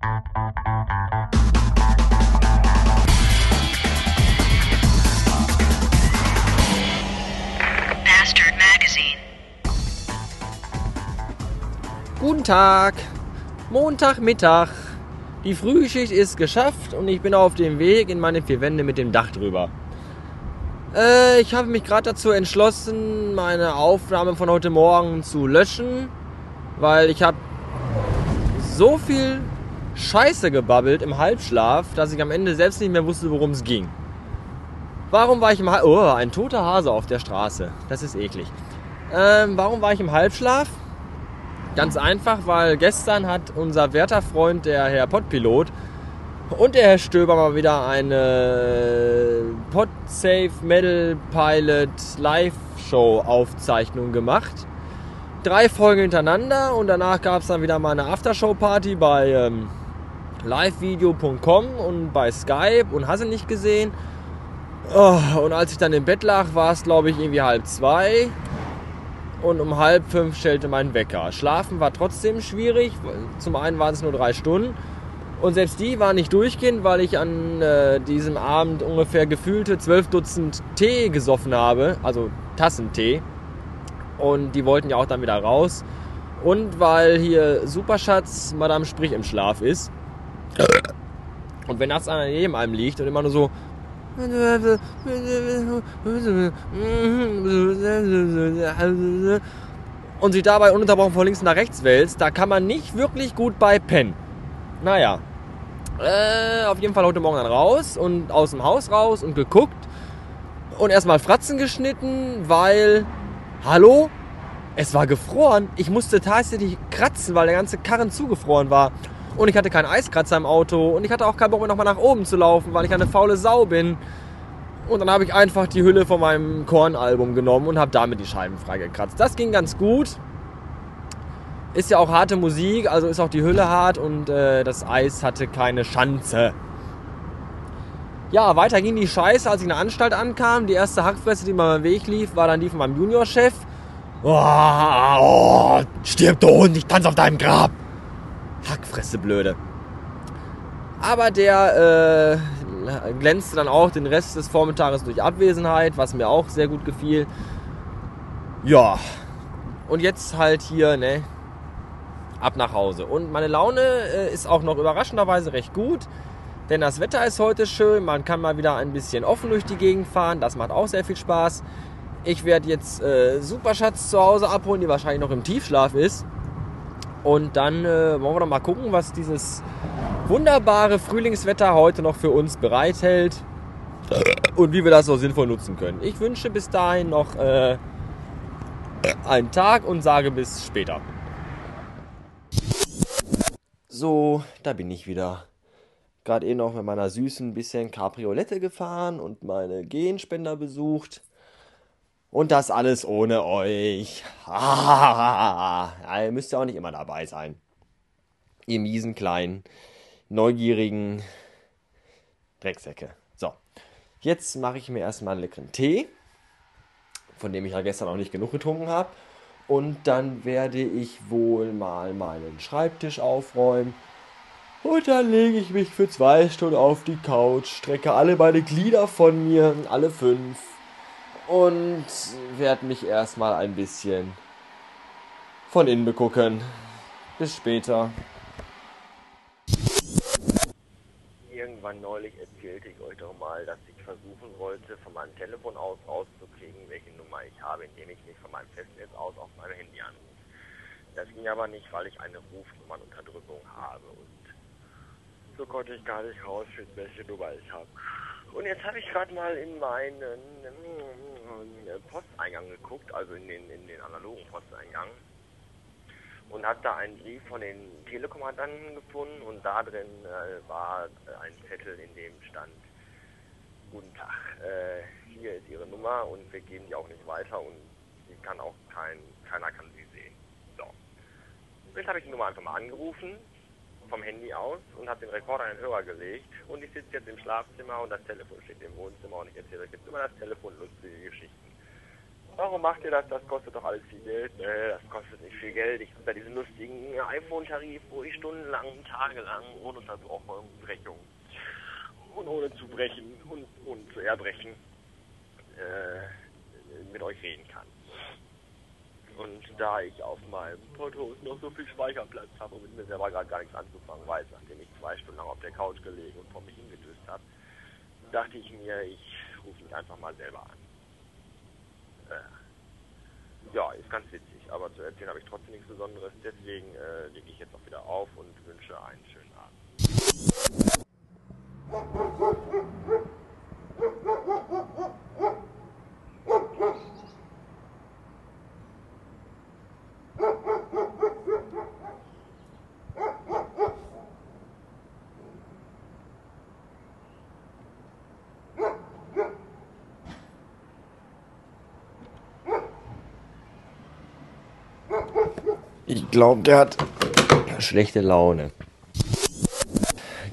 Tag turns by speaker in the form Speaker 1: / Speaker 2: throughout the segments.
Speaker 1: Bastard Magazine.
Speaker 2: Guten Tag, Montagmittag. Die Frühschicht ist geschafft und ich bin auf dem Weg in meine vier Wände mit dem Dach drüber. Äh, ich habe mich gerade dazu entschlossen, meine Aufnahme von heute Morgen zu löschen, weil ich habe so viel Scheiße gebabbelt im Halbschlaf, dass ich am Ende selbst nicht mehr wusste, worum es ging. Warum war ich im Halb... Oh, ein toter Hase auf der Straße. Das ist eklig. Ähm, warum war ich im Halbschlaf? Ganz einfach, weil gestern hat unser werter Freund, der Herr Podpilot, und der Herr Stöber mal wieder eine Podsafe Metal Pilot Live Show Aufzeichnung gemacht. Drei Folgen hintereinander und danach gab es dann wieder mal eine Aftershow Party bei ähm, livevideo.com und bei Skype und hast du nicht gesehen. Oh, und als ich dann im Bett lag, war es glaube ich irgendwie halb zwei und um halb fünf stellte mein Wecker. Schlafen war trotzdem schwierig. Zum einen waren es nur drei Stunden und selbst die war nicht durchgehend, weil ich an äh, diesem Abend ungefähr gefühlte zwölf Dutzend Tee gesoffen habe, also Tassentee. Und die wollten ja auch dann wieder raus. Und weil hier Superschatz Madame Sprich im Schlaf ist. Und wenn nachts einer neben einem liegt und immer nur so und sich dabei ununterbrochen von links nach rechts wälzt, da kann man nicht wirklich gut bei pennen. Naja, äh, auf jeden Fall heute Morgen dann raus und aus dem Haus raus und geguckt und erstmal Fratzen geschnitten, weil, hallo, es war gefroren. Ich musste tatsächlich kratzen, weil der ganze Karren zugefroren war. Und ich hatte keinen Eiskratzer im Auto und ich hatte auch keinen Bock mehr nochmal nach oben zu laufen, weil ich eine faule Sau bin. Und dann habe ich einfach die Hülle von meinem Korn-Album genommen und habe damit die Scheiben freigekratzt. Das ging ganz gut. Ist ja auch harte Musik, also ist auch die Hülle hart und äh, das Eis hatte keine Schanze. Ja, weiter ging die Scheiße, als ich in der Anstalt ankam. Die erste Hackfresse, die mir beim Weg lief, war dann die von meinem Juniorchef. Oh, oh, stirb du Hund, ich tanze auf deinem Grab. Hackfresse, blöde. Aber der äh, glänzte dann auch den Rest des Vormittages durch Abwesenheit, was mir auch sehr gut gefiel. Ja, und jetzt halt hier, ne, ab nach Hause. Und meine Laune äh, ist auch noch überraschenderweise recht gut, denn das Wetter ist heute schön, man kann mal wieder ein bisschen offen durch die Gegend fahren, das macht auch sehr viel Spaß. Ich werde jetzt äh, Superschatz zu Hause abholen, die wahrscheinlich noch im Tiefschlaf ist. Und dann äh, wollen wir doch mal gucken, was dieses wunderbare Frühlingswetter heute noch für uns bereithält und wie wir das so sinnvoll nutzen können. Ich wünsche bis dahin noch äh, einen Tag und sage bis später. So, da bin ich wieder. Gerade eh noch mit meiner süßen bisschen Cabriolette gefahren und meine Genspender besucht. Und das alles ohne euch. Ah, ihr müsst ja auch nicht immer dabei sein. Ihr miesen kleinen, neugierigen Drecksäcke. So, jetzt mache ich mir erstmal einen leckeren Tee, von dem ich ja gestern auch nicht genug getrunken habe. Und dann werde ich wohl mal meinen Schreibtisch aufräumen. Und dann lege ich mich für zwei Stunden auf die Couch, strecke alle meine Glieder von mir, alle fünf, und werde mich erstmal ein bisschen von innen begucken. Bis später.
Speaker 3: Irgendwann neulich erzählte ich euch doch mal, dass ich versuchen wollte, von meinem Telefon aus rauszukriegen, welche Nummer ich habe, indem ich mich von meinem Festnetz aus auf mein Handy anrufe. Das ging aber nicht, weil ich eine Rufnummernunterdrückung habe und so konnte ich gar nicht rausfinden, welche Nummer ich habe. Und jetzt habe ich gerade mal in meinen äh, Posteingang geguckt, also in den, in den analogen Posteingang und habe da einen Brief von den Telekommandanten gefunden und da drin äh, war ein Zettel, in dem stand, guten Tag, äh, hier ist Ihre Nummer und wir geben die auch nicht weiter und sie kann auch kein, keiner kann sie sehen. So. Jetzt habe ich die Nummer einfach mal angerufen, vom Handy aus und habe den Rekorder an den Hörer gelegt und ich sitze jetzt im Schlafzimmer und das Telefon steht im Wohnzimmer und ich erzähle euch jetzt über das Telefon lustige Geschichten. warum macht ihr das? Das kostet doch alles viel Geld. Nee, das kostet nicht viel Geld. Ich habe da diesen lustigen iPhone-Tarif, wo ich stundenlang, tagelang, ohne Unterbrechung und ohne zu brechen und, und zu erbrechen äh, mit euch reden kann. Und da ich auf meinem Porto noch so viel Speicherplatz habe und mit mir selber gerade gar nichts anzufangen weiß, nachdem ich zwei Stunden lang auf der Couch gelegen und vor mich hingedüst habe, dachte ich mir, ich rufe mich einfach mal selber an. Äh, ja, ist ganz witzig, aber zu erzählen habe ich trotzdem nichts Besonderes. Deswegen äh, lege ich jetzt auch wieder auf und wünsche einen schönen Abend.
Speaker 2: Ich glaube, der hat schlechte Laune.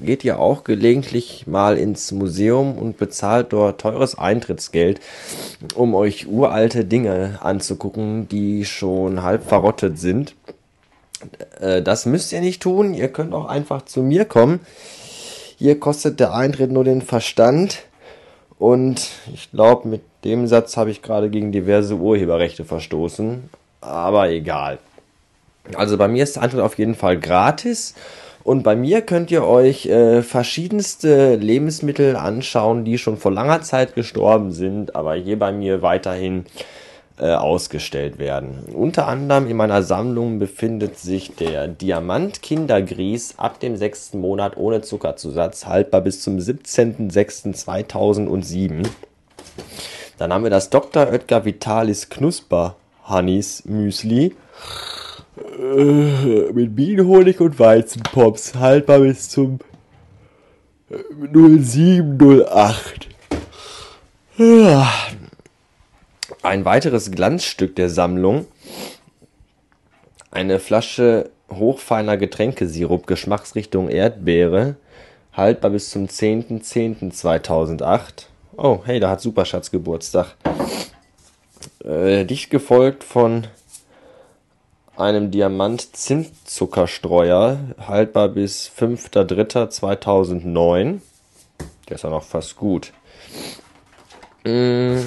Speaker 2: Geht ja auch gelegentlich mal ins Museum und bezahlt dort teures Eintrittsgeld, um euch uralte Dinge anzugucken, die schon halb verrottet sind. Äh, Das müsst ihr nicht tun. Ihr könnt auch einfach zu mir kommen. Hier kostet der Eintritt nur den Verstand. Und ich glaube, mit dem Satz habe ich gerade gegen diverse Urheberrechte verstoßen. Aber egal. Also bei mir ist der Eintritt auf jeden Fall gratis. Und bei mir könnt ihr euch äh, verschiedenste Lebensmittel anschauen, die schon vor langer Zeit gestorben sind, aber hier bei mir weiterhin äh, ausgestellt werden. Unter anderem in meiner Sammlung befindet sich der Diamant Kindergrieß ab dem sechsten Monat ohne Zuckerzusatz, haltbar bis zum 17.06.2007. Dann haben wir das Dr. Oetker Vitalis Knusper Honeys Müsli äh, mit Bienenhonig und Weizenpops, haltbar bis zum äh, 0708. Ja. Ein weiteres Glanzstück der Sammlung. Eine Flasche hochfeiner Getränkesirup, Geschmacksrichtung Erdbeere, haltbar bis zum 10.10.2008. Oh, hey, da hat Superschatz Geburtstag. Äh, dicht gefolgt von einem Diamant Zimtzuckerstreuer, haltbar bis 5.3.2009. Der ist ja noch fast gut. Mm,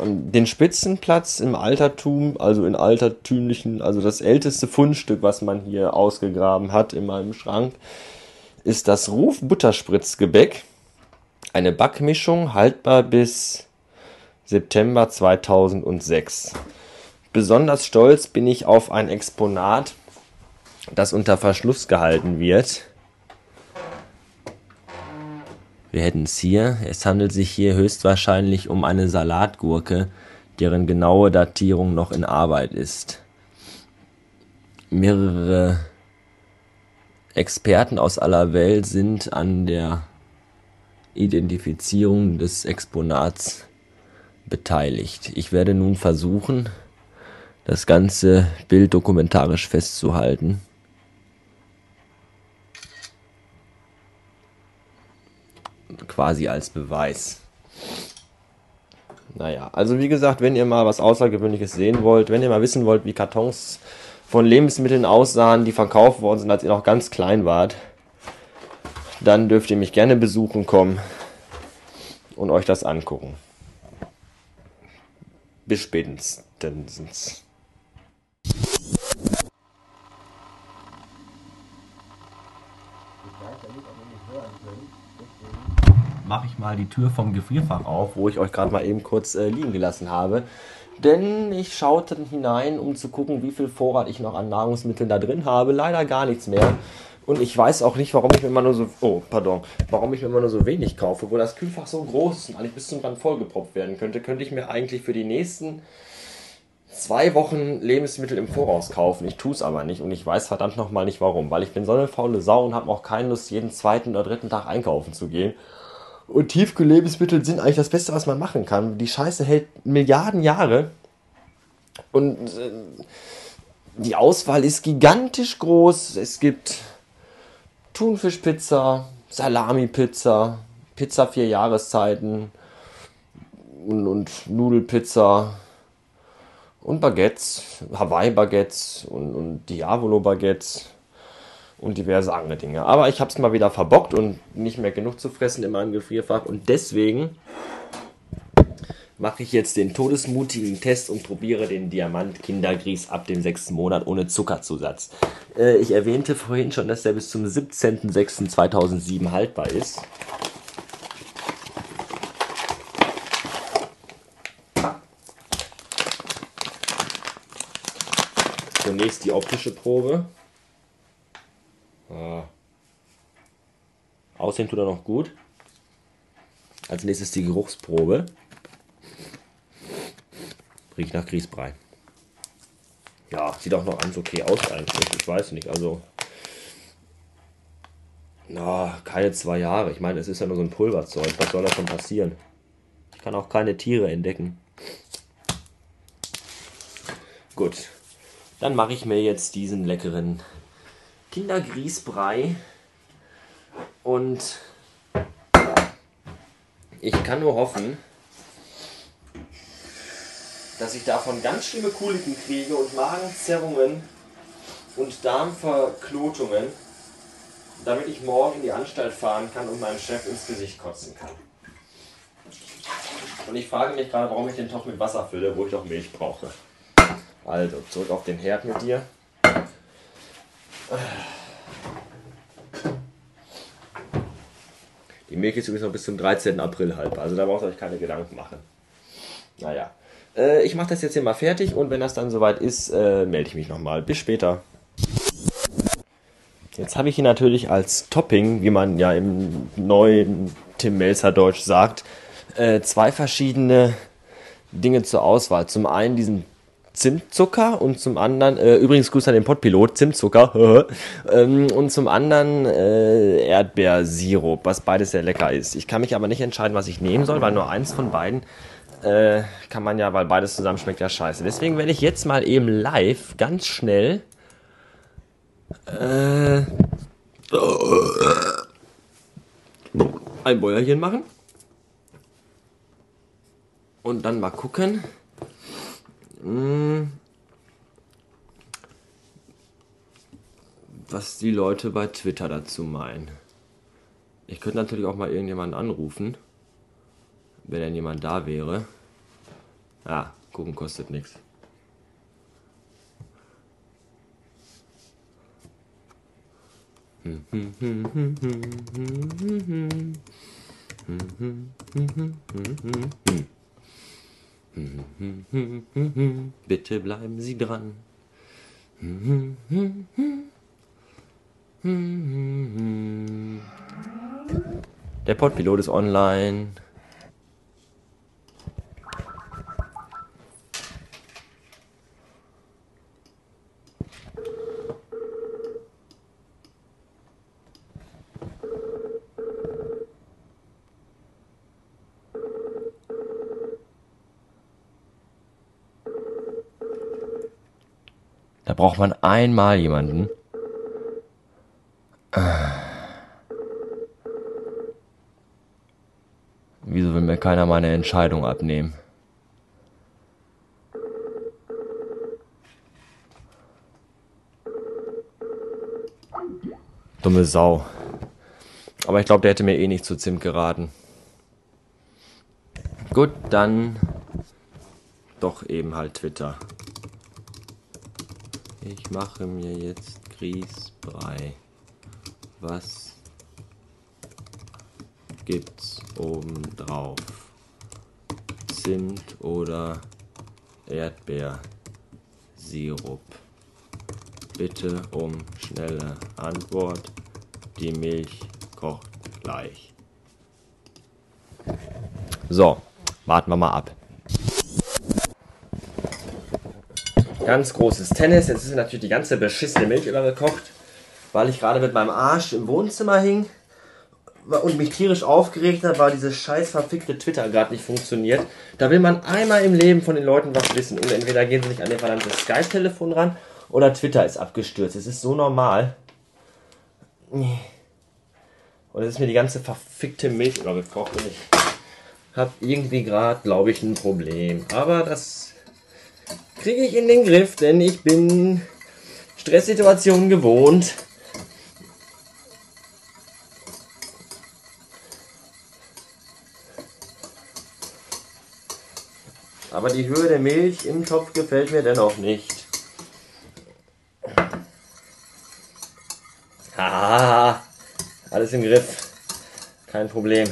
Speaker 2: Den Spitzenplatz im Altertum, also in altertümlichen, also das älteste Fundstück, was man hier ausgegraben hat in meinem Schrank, ist das Ruf Butterspritzgebäck. Eine Backmischung, haltbar bis September 2006. Besonders stolz bin ich auf ein Exponat, das unter Verschluss gehalten wird. Wir hätten es hier. Es handelt sich hier höchstwahrscheinlich um eine Salatgurke, deren genaue Datierung noch in Arbeit ist. Mehrere Experten aus aller Welt sind an der Identifizierung des Exponats beteiligt. Ich werde nun versuchen, das ganze Bild dokumentarisch festzuhalten. Quasi als Beweis. Naja, also wie gesagt, wenn ihr mal was Außergewöhnliches sehen wollt, wenn ihr mal wissen wollt, wie Kartons von Lebensmitteln aussahen, die verkauft worden sind, als ihr noch ganz klein wart, dann dürft ihr mich gerne besuchen kommen und euch das angucken. Bis spätestens. Mache ich mal die Tür vom Gefrierfach auf, wo ich euch gerade mal eben kurz äh, liegen gelassen habe. Denn ich schaute hinein, um zu gucken, wie viel Vorrat ich noch an Nahrungsmitteln da drin habe. Leider gar nichts mehr. Und ich weiß auch nicht, warum ich mir immer nur so, oh, pardon, warum ich mir immer nur so wenig kaufe. Wo das Kühlfach so groß ist und eigentlich bis zum Rand vollgepropft werden könnte, könnte ich mir eigentlich für die nächsten zwei Wochen Lebensmittel im Voraus kaufen. Ich tue es aber nicht und ich weiß verdammt nochmal nicht warum. Weil ich bin so eine faule Sau und habe auch keine Lust, jeden zweiten oder dritten Tag einkaufen zu gehen. Und Tiefkühllebensmittel sind eigentlich das Beste, was man machen kann. Die Scheiße hält Milliarden Jahre. Und äh, die Auswahl ist gigantisch groß. Es gibt Thunfischpizza, Salami-Pizza, Pizza vier Jahreszeiten und, und Nudelpizza, und Baguettes, Hawaii-Baguettes und, und Diavolo-Baguettes und diverse andere Dinge. Aber ich habe es mal wieder verbockt und nicht mehr genug zu fressen in meinem Gefrierfach und deswegen mache ich jetzt den todesmutigen Test und probiere den Diamant Kindergrieß ab dem sechsten Monat ohne Zuckerzusatz. Äh, ich erwähnte vorhin schon, dass der bis zum 17.06.2007 haltbar ist. Zunächst die optische Probe. Ah. Aussehen tut er noch gut. Als nächstes die Geruchsprobe. Riecht nach Grießbrei. Ja, sieht auch noch ganz okay aus eigentlich. Ich weiß nicht, also. Na, keine zwei Jahre. Ich meine, es ist ja nur so ein Pulverzeug. Was soll da schon passieren? Ich kann auch keine Tiere entdecken. Gut. Dann mache ich mir jetzt diesen leckeren Kindergrießbrei. Und ich kann nur hoffen, dass ich davon ganz schlimme Kuliken kriege und Magenzerrungen und Darmverknotungen, damit ich morgen in die Anstalt fahren kann und meinem Chef ins Gesicht kotzen kann. Und ich frage mich gerade, warum ich den Topf mit Wasser fülle, wo ich doch Milch brauche. Also, zurück auf den Herd mit dir. Milch ist übrigens noch bis zum 13. April halb, also da braucht ihr euch keine Gedanken machen. Naja, äh, ich mache das jetzt hier mal fertig und wenn das dann soweit ist, äh, melde ich mich nochmal. Bis später. Jetzt habe ich hier natürlich als Topping, wie man ja im neuen Tim Melzer Deutsch sagt, äh, zwei verschiedene Dinge zur Auswahl. Zum einen diesen Zimtzucker und zum anderen, äh, übrigens Gruß an den Pottpilot, Zimtzucker, ähm, und zum anderen äh, Erdbeersirup, was beides sehr lecker ist. Ich kann mich aber nicht entscheiden, was ich nehmen soll, weil nur eins von beiden äh, kann man ja, weil beides zusammen schmeckt ja scheiße. Deswegen werde ich jetzt mal eben live ganz schnell äh, ein Bäuerchen machen. Und dann mal gucken. Hm, was die Leute bei Twitter dazu meinen. Ich könnte natürlich auch mal irgendjemanden anrufen wenn denn jemand da wäre. Ah, gucken kostet nichts. Bitte bleiben Sie dran. Der Podpilot ist online. Braucht man einmal jemanden. Wieso will mir keiner meine Entscheidung abnehmen? Dumme Sau. Aber ich glaube, der hätte mir eh nicht zu Zimt geraten. Gut, dann doch eben halt Twitter. Ich mache mir jetzt Grießbrei. Was gibt's oben drauf? Zimt oder Erdbeersirup? Bitte um schnelle Antwort. Die Milch kocht gleich. So, warten wir mal ab. Ganz großes Tennis. Jetzt ist natürlich die ganze beschissene Milch übergekocht, weil ich gerade mit meinem Arsch im Wohnzimmer hing und mich tierisch aufgeregt habe, weil dieses scheiß verfickte Twitter gerade nicht funktioniert. Da will man einmal im Leben von den Leuten was wissen. Und entweder gehen sie nicht an ihr verdammtes Skype-Telefon ran oder Twitter ist abgestürzt. Es ist so normal. Und es ist mir die ganze verfickte Milch übergekocht und ich habe irgendwie gerade, glaube ich, ein Problem. Aber das kriege ich in den Griff, denn ich bin Stresssituationen gewohnt. Aber die Höhe der Milch im Topf gefällt mir dennoch nicht. Haha, alles im Griff. Kein Problem.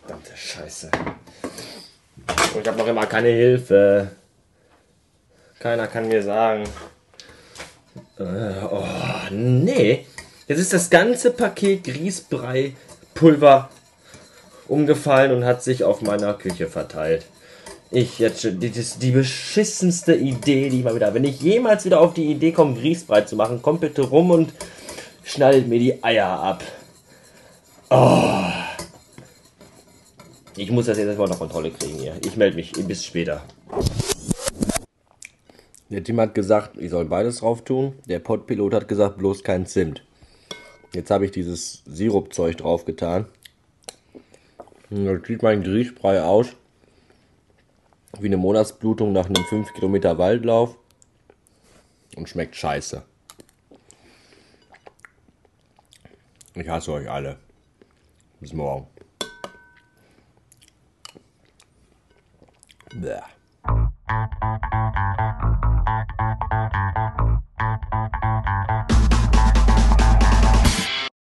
Speaker 2: Verdammte Scheiße. Und ich habe noch immer keine Hilfe. Keiner kann mir sagen. Äh, oh, nee. Jetzt ist das ganze Paket Grießbrei-Pulver umgefallen und hat sich auf meiner Küche verteilt. Ich jetzt schon, das ist die beschissenste Idee, die ich mal wieder. Wenn ich jemals wieder auf die Idee komme, Grießbrei zu machen, kommt bitte rum und schnallt mir die Eier ab. Oh. Ich muss das jetzt erstmal unter Kontrolle kriegen hier. Ich melde mich bis später. Der Tim hat gesagt, ich soll beides drauf tun. Der Podpilot hat gesagt, bloß kein Zimt. Jetzt habe ich dieses Sirupzeug drauf getan. Und Dann sieht mein Grießbrei aus wie eine Monatsblutung nach einem 5 Kilometer Waldlauf und schmeckt scheiße. Ich hasse euch alle. Bis morgen. Blech.